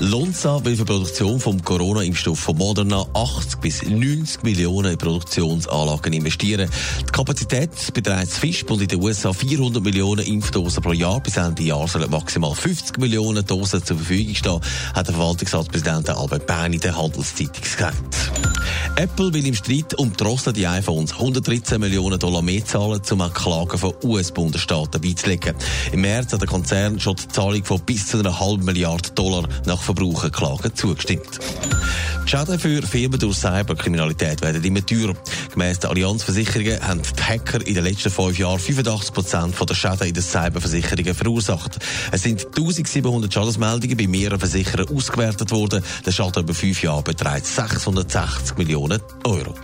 Lonza will für die Produktion vom Corona-Impfstoff von Moderna 80 bis 90 Millionen in Produktionsanlagen investieren. Die Kapazität beträgt Fischbund in den USA 400 Millionen Impfdosen pro Jahr. Bis Ende Jahr sollen maximal 50 Millionen Dosen zur Verfügung stehen, hat der Verwaltungsratspräsident Albert Berni der Handelszeitung gesagt. Apple will im Streit um die iPhones 113 Millionen Dollar mehr zahlen, um an Klagen von US-Bundesstaaten beizulegen. Im März hat der Konzern schon die Zahlung von bis zu einer halben Milliarde Dollar nach Verbraucherklagen zugestimmt. Schäden für Firmen durch Cyberkriminalität werden immer teurer. Gemäss der Allianzversicherungen haben die Hacker in den letzten fünf Jahren 85 Prozent der Schäden in den Cyberversicherungen verursacht. Es sind 1700 Schadensmeldungen bei mehreren Versicherern ausgewertet worden. Der Schaden über fünf Jahre beträgt 660 Millionen Euro.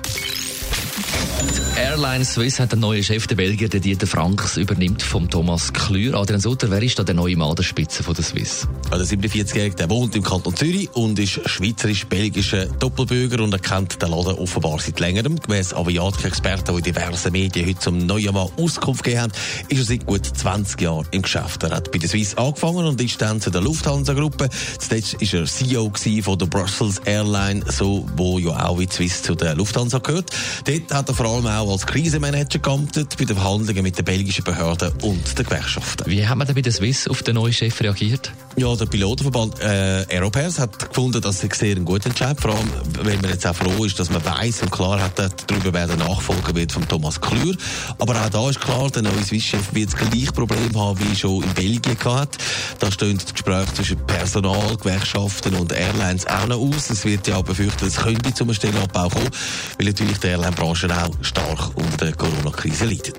Airline Swiss hat einen neuen Chef, der Belgier, der Dieter Franks, übernimmt vom Thomas Klür. Adrian Sutter, wer ist da der neue Mann an der Spitze von der Swiss? Der 47-Jährige der wohnt im Kanton Zürich und ist schweizerisch-belgischer Doppelbürger und er kennt den Laden offenbar seit längerem. Gemäss Aviatik-Experten, die in diversen Medien heute zum neuen Mann Auskunft gegeben haben, ist er seit gut 20 Jahren im Geschäft. Er hat bei der Swiss angefangen und ist dann zu der Lufthansa-Gruppe. Zuletzt war er CEO von der Brussels Airline, so, wo ja auch wie Swiss zu der Lufthansa gehört. Dort hat er vor allem auch als Krisenmanager geamtet bei den Verhandlungen mit den belgischen Behörden und den Gewerkschaften. Wie haben wir denn bei der Swiss auf den neuen Chef reagiert? Ja, der Pilotenverband äh, Aeropairs hat gefunden, dass es sehr ein guter Entscheid vor allem, wenn man jetzt auch froh ist, dass man weiß und klar hat, darüber wer der Nachfolger wird von Thomas Klür. Aber auch da ist klar, der neue Swiss-Chef wird das gleiche Problem haben, wie schon in Belgien gehabt. Da stehen die Gespräche zwischen Personal, Gewerkschaften und Airlines auch noch aus. Es wird ja befürchtet, es könnte zum Stellenabbau kommen, weil natürlich die Airline-Branche auch stark unter Corona-Krise leidet.